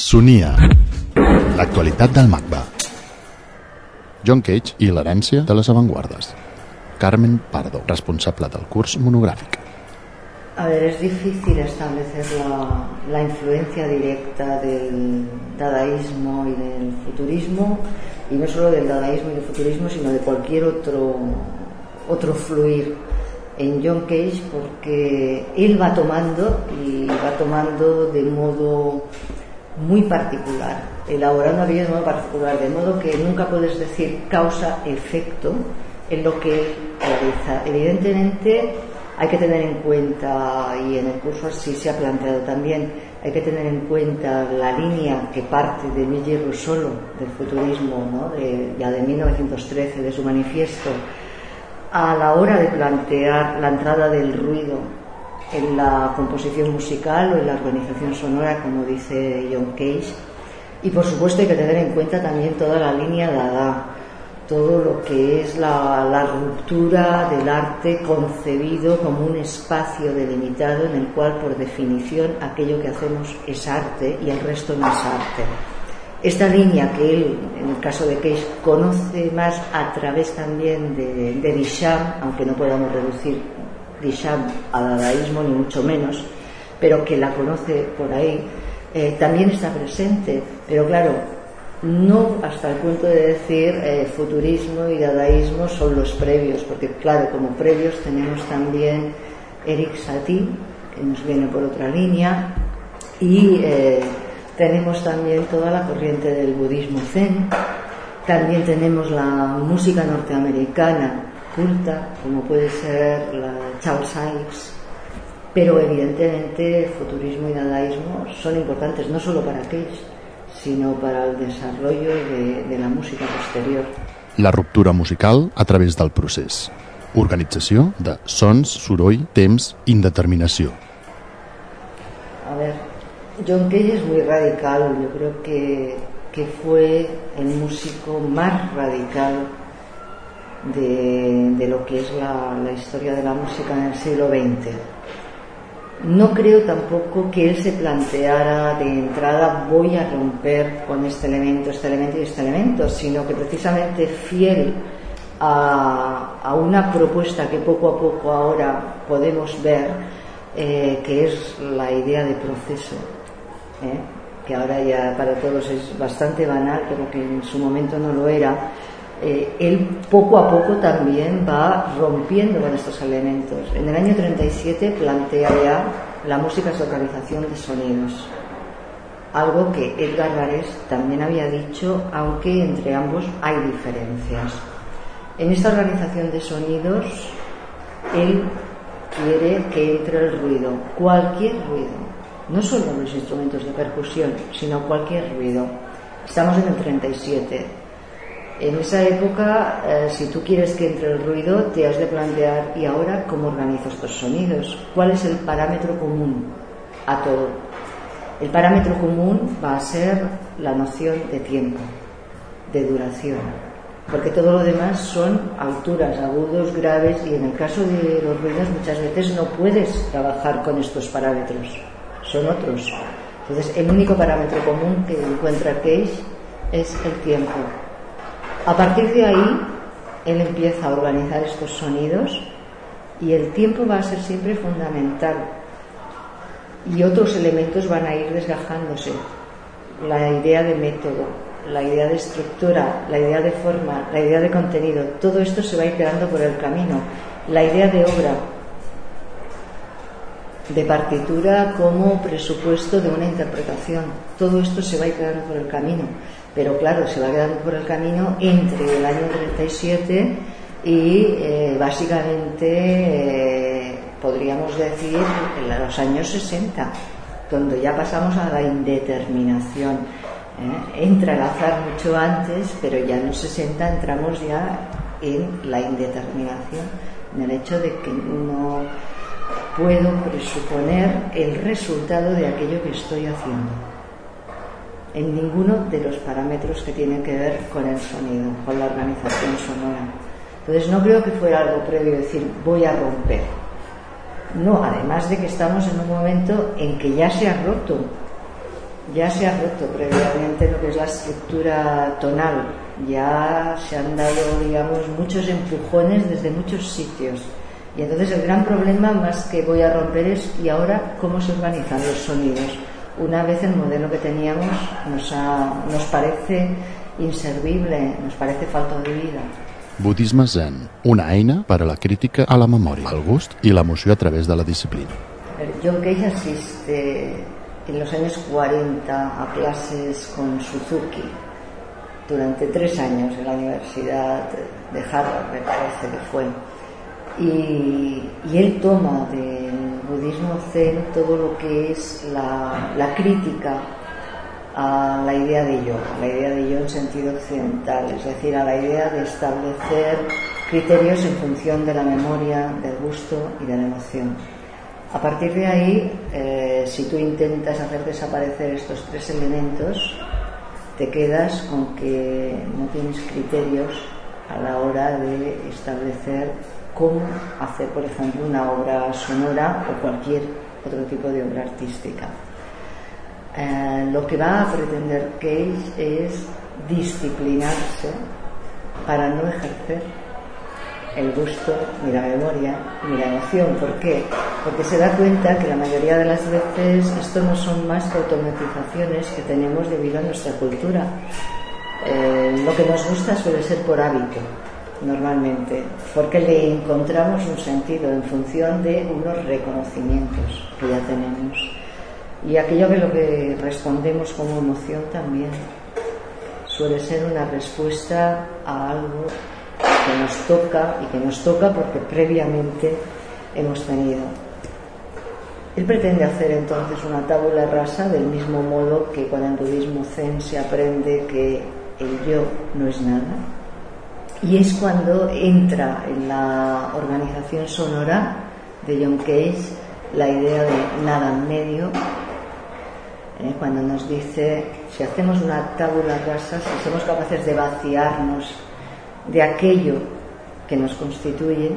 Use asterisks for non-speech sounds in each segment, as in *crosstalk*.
Sonia. L'actualitat del MACBA. John Cage i l'herència de les avantguardes. Carmen Pardo, responsable del curs monogràfic. A ver, es difícil establecer la, la influencia directa del dadaísmo y del futurismo, y no solo del dadaísmo y del futurismo, sino de cualquier otro, otro fluir en John Cage, porque él va tomando y va tomando de modo muy particular, elaborando aquello de modo particular, de modo que nunca puedes decir causa-efecto en lo que él realiza. Evidentemente, hay que tener en cuenta, y en el curso así se ha planteado también, hay que tener en cuenta la línea que parte de Luigi Russolo, del futurismo, ¿no? de, ya de 1913, de su manifiesto, a la hora de plantear la entrada del ruido en la composición musical o en la organización sonora, como dice John Cage. Y por supuesto hay que tener en cuenta también toda la línea Dada, todo lo que es la, ruptura del arte concebido como un espacio delimitado en el cual por definición aquello que hacemos es arte y el resto no es arte. Esta línea que él, en el caso de Cage, conoce más a través también de, de aunque no podamos reducir Duchamp a dadaísmo ni mucho menos, pero que la conoce por ahí, eh, también está presente. Pero claro, no hasta el punto de decir eh, futurismo y dadaísmo son los previos, porque claro, como previos tenemos también Eric Satie, que nos viene por otra línea, y eh, tenemos también toda la corriente del budismo zen, también tenemos la música norteamericana culta, como puede ser la Charles Ives, pero evidentemente futurismo y dadaísmo son importantes no solo para Cage, sinó para el desarrollo de, de la música posterior. La ruptura musical a través del procés. Organització de sons, soroll, temps, indeterminació. A ver, John Cage es muy radical, yo creo que, que fue el músico más radical de, lo que es la, la historia de la música en el siglo XX no creo tampoco que él se planteara de entrada voy a romper con este elemento, este elemento y este elemento, sino que precisamente fiel a, a una propuesta que poco a poco ahora podemos ver, eh, que es la idea de proceso, ¿eh? que ahora ya para todos es bastante banal, pero que en su momento no lo era, eh, él poco a poco también va rompiendo con estos elementos. En el año 37 plantea ya la música es organización de sonidos, algo que Edgar Varés también había dicho, aunque entre ambos hay diferencias. En esta organización de sonidos, él quiere que entre el ruido, cualquier ruido, no solo los instrumentos de percusión, sino cualquier ruido. Estamos en el 37, en esa época, eh, si tú quieres que entre el ruido, te has de plantear, ¿y ahora cómo organizo estos sonidos? ¿Cuál es el parámetro común a todo? El parámetro común va a ser la noción de tiempo, de duración, porque todo lo demás son alturas, agudos, graves, y en el caso de los ruidos muchas veces no puedes trabajar con estos parámetros, son otros. Entonces, el único parámetro común que encuentra Cage es el tiempo. A partir de ahí, él empieza a organizar estos sonidos y el tiempo va a ser siempre fundamental. Y otros elementos van a ir desgajándose. La idea de método, la idea de estructura, la idea de forma, la idea de contenido, todo esto se va a ir quedando por el camino. La idea de obra, de partitura como presupuesto de una interpretación, todo esto se va a ir quedando por el camino pero claro, se va quedando por el camino entre el año 37 y eh, básicamente eh, podríamos decir los años 60, donde ya pasamos a la indeterminación. ¿eh? Entra el azar mucho antes, pero ya en los 60 entramos ya en la indeterminación, en el hecho de que no puedo presuponer el resultado de aquello que estoy haciendo en ninguno de los parámetros que tienen que ver con el sonido, con la organización sonora. Entonces no creo que fuera algo previo decir voy a romper. No, además de que estamos en un momento en que ya se ha roto. ya se ha roto previamente lo que es la estructura tonal. Ya se han dado, digamos, muchos empujones desde muchos sitios. Y entonces el gran problema más que voy a romper es, ¿y ahora cómo se organizan los sonidos? Una vez el modelo que teníamos nos, nos parece inservible, nos parece falta de vida. Budisme Zen, una eina para la crítica a la memoria, el gust y la emoción a través de la disciplina. John Cage asiste en los años 40 a clases con Suzuki durante tres años en la Universidad de Harvard, me parece que fue. Y, él toma del budismo zen todo lo que es la, crítica a la idea de yo, a la idea de yo en sentido occidental, es decir, a la idea de establecer criterios en función de la memoria, del gusto y de la emoción. A partir de ahí, eh, si tú intentas hacer desaparecer estos tres elementos, te quedas con que no tienes criterios a la hora de establecer cómo hacer, por ejemplo, una obra sonora o cualquier otro tipo de obra artística. Eh, lo que va a pretender Cage es disciplinarse para no ejercer el gusto, ni la memoria, ni la emoción. ¿Por qué? Porque se da cuenta que la mayoría de las veces esto no son más que automatizaciones que tenemos debido a nuestra cultura. Eh, lo que nos gusta suele ser por hábito, normalmente, porque le encontramos un sentido en función de unos reconocimientos que ya tenemos. Y aquello que lo que respondemos como emoción también suele ser una respuesta a algo que nos toca y que nos toca porque previamente hemos tenido. Él pretende hacer entonces una tabula rasa del mismo modo que con el budismo zen se aprende que el yo no es nada. Y es cuando entra en la organización sonora de John Cage la idea de nada en medio ¿eh? cuando nos dice, si hacemos una tabula rasa, si somos capaces de vaciarnos de aquello que nos constituye,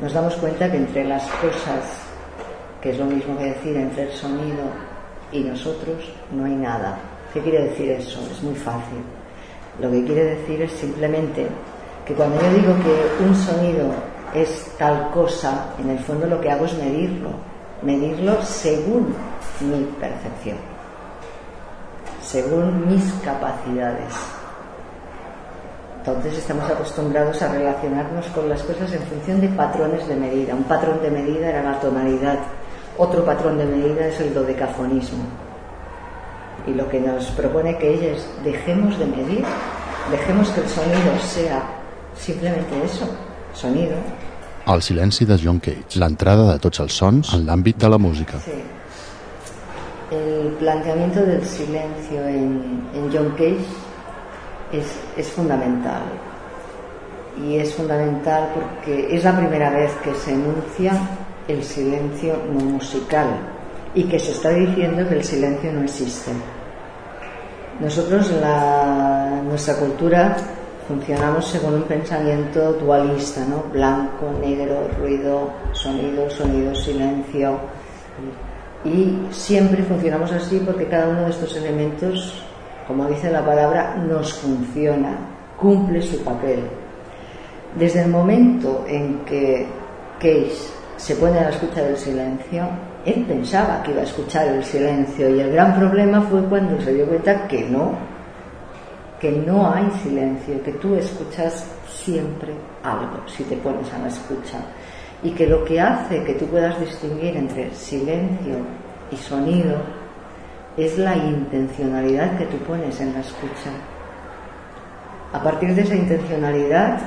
nos damos cuenta que entre las cosas, que es lo mismo que decir entre el sonido y nosotros, no hay nada. ¿Qué quiere decir eso? Es muy fácil. Lo que quiere decir es simplemente que cuando yo digo que un sonido es tal cosa, en el fondo lo que hago es medirlo, medirlo según mi percepción según mis capacidades. Entonces estamos acostumbrados a relacionarnos con las cosas en función de patrones de medida. Un patrón de medida era la tonalidad, otro patrón de medida es el dodecafonismo. Y lo que nos propone que ella es dejemos de medir, dejemos que el sonido sea simplemente eso, sonido. El silenci de John Cage, l'entrada de tots els sons en l'àmbit de la música. Sí. el planteamiento del silencio en, John Cage es, fundamental. Y es fundamental porque es la primera vez que se enuncia el silencio no musical y que se está diciendo que el silencio no existe. Nosotros, la, nuestra cultura, funcionamos según un pensamiento dualista, ¿no? Blanco, negro, ruido, sonido, sonido, silencio. Y siempre funcionamos así porque cada uno de estos elementos, como dice la palabra, nos funciona, cumple su papel. Desde el momento en que Case se pone a la escucha del silencio, él pensaba que iba a escuchar el silencio y el gran problema fue cuando se dio cuenta que no, que no hay silencio, que tú escuchas siempre algo si te pones a la escucha y que lo que hace que tú puedas distinguir entre silencio y sonido es la intencionalidad que tú pones en la escucha. A partir de esa intencionalidad,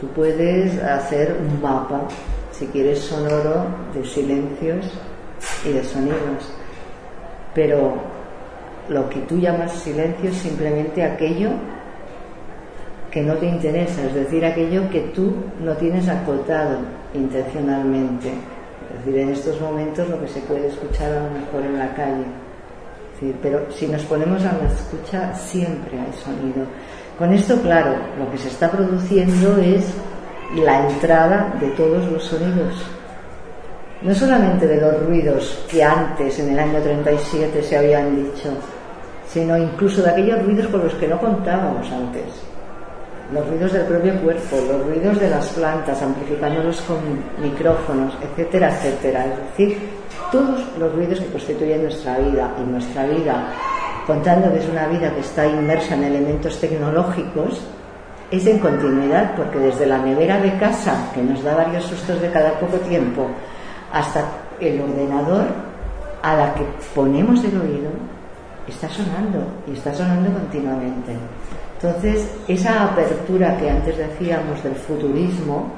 tú puedes hacer un mapa, si quieres sonoro, de silencios y de sonidos. Pero lo que tú llamas silencio es simplemente aquello que no te interesa, es decir, aquello que tú no tienes acotado intencionalmente. Es decir, en estos momentos lo que se puede escuchar a lo mejor en la calle. pero si nos ponemos a la escucha, siempre hay sonido. Con esto, claro, lo que se está produciendo es la entrada de todos los sonidos. no solamente de los ruidos que antes, en el año 37, se habían dicho, sino incluso de aquellos ruidos con los que no contábamos antes. Los ruidos del propio cuerpo, los ruidos de las plantas, amplificándolos con micrófonos, etcétera, etcétera. Es decir, todos los ruidos que constituyen nuestra vida y nuestra vida, contando que es una vida que está inmersa en elementos tecnológicos, es en continuidad, porque desde la nevera de casa, que nos da varios sustos de cada poco tiempo, hasta el ordenador a la que ponemos el oído, está sonando y está sonando continuamente. Entonces, esa apertura que antes decíamos del futurismo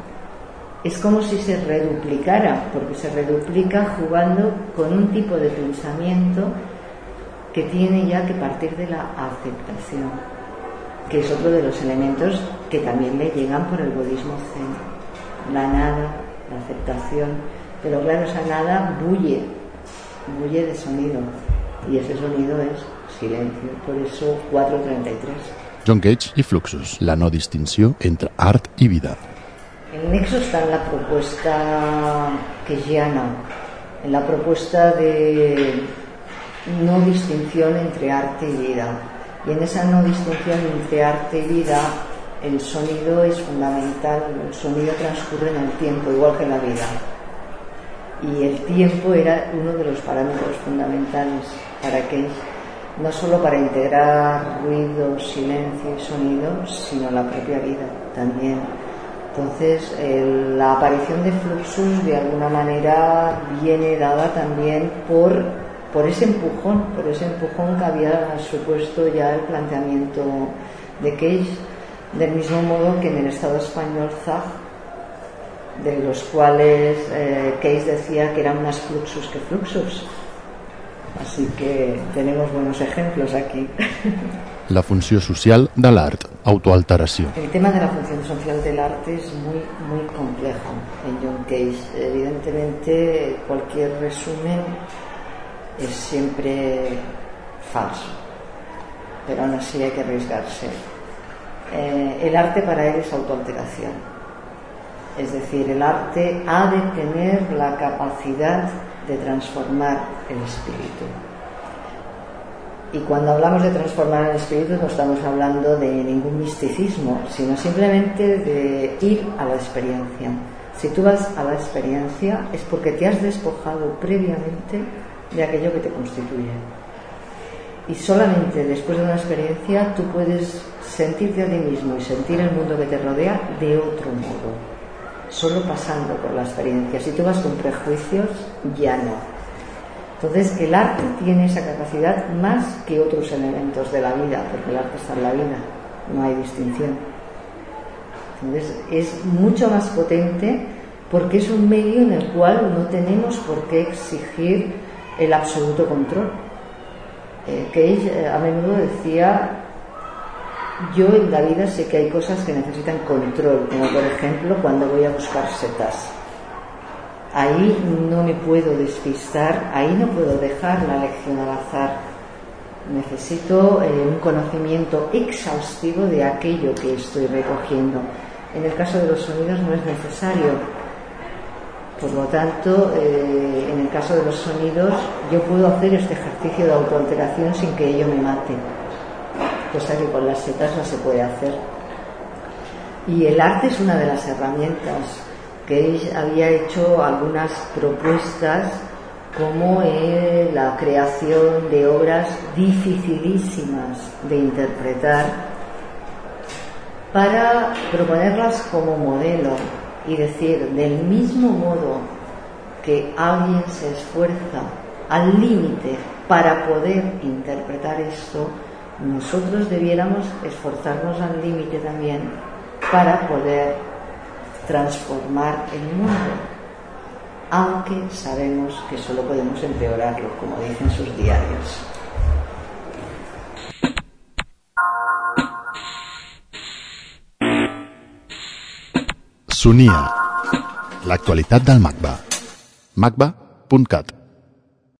es como si se reduplicara, porque se reduplica jugando con un tipo de pensamiento que tiene ya que partir de la aceptación, que es otro de los elementos que también le llegan por el budismo zen. La nada, la aceptación, pero claro, esa nada bulle, bulle de sonido, y ese sonido es silencio, por eso 433. John Cage y Fluxus, la no distinció entre art y vida. El nexo está en la propuesta quejiana, en la propuesta de no distinción entre arte y vida. Y en esa no distinción entre arte y vida, el sonido es fundamental, el sonido transcurre en el tiempo, igual que la vida. Y el tiempo era uno de los parámetros fundamentales para que no solo para integrar ruido, silencio y sonido, sino la propia vida también. Entonces, la aparición de Fluxus de alguna manera viene dada también por, por ese empujón, por ese empujón que había supuesto ya el planteamiento de Cage, del mismo modo que en el Estado español Zag, de los cuales eh, Cage decía que eran más Fluxus que Fluxus Así que tenemos buenos ejemplos aquí. *laughs* La funció social de l'art, autoalteració. El tema de la función social del arte es muy, muy complejo en John Cage. Evidentemente, cualquier resumen es siempre falso, pero aún así hay que arriesgarse. Eh, el arte para él es autoalteración. Es decir, el arte ha de tener la capacidad de transformar el espíritu. Y cuando hablamos de transformar el espíritu no estamos hablando de ningún misticismo, sino simplemente de ir a la experiencia. Si tú vas a la experiencia es porque te has despojado previamente de aquello que te constituye. Y solamente después de una experiencia tú puedes sentirte a ti mismo y sentir el mundo que te rodea de otro modo solo pasando por la experiencia. Si tú vas con prejuicios, ya no. Entonces, el arte tiene esa capacidad más que otros elementos de la vida, porque el arte está en la vida, no hay distinción. Entonces, es mucho más potente porque es un medio en el cual no tenemos por qué exigir el absoluto control. Eh, eh, a menudo decía yo en la vida sé que hay cosas que necesitan control, como por ejemplo cuando voy a buscar setas. Ahí no me puedo despistar, ahí no puedo dejar la lección al azar. Necesito eh, un conocimiento exhaustivo de aquello que estoy recogiendo. En el caso de los sonidos no es necesario. Por lo tanto, eh, en el caso de los sonidos, yo puedo hacer este ejercicio de autoalteración sin que ello me mate cosa que con las setas no se puede hacer. Y el arte es una de las herramientas que había hecho algunas propuestas como la creación de obras dificilísimas de interpretar para proponerlas como modelo y decir, del mismo modo que alguien se esfuerza al límite para poder interpretar esto, nosotros debiéramos esforzarnos al límite también para poder transformar el mundo, aunque sabemos que solo podemos empeorarlo, como dicen sus diarios. Sonia, l'actualitat del MACBA. macba.cat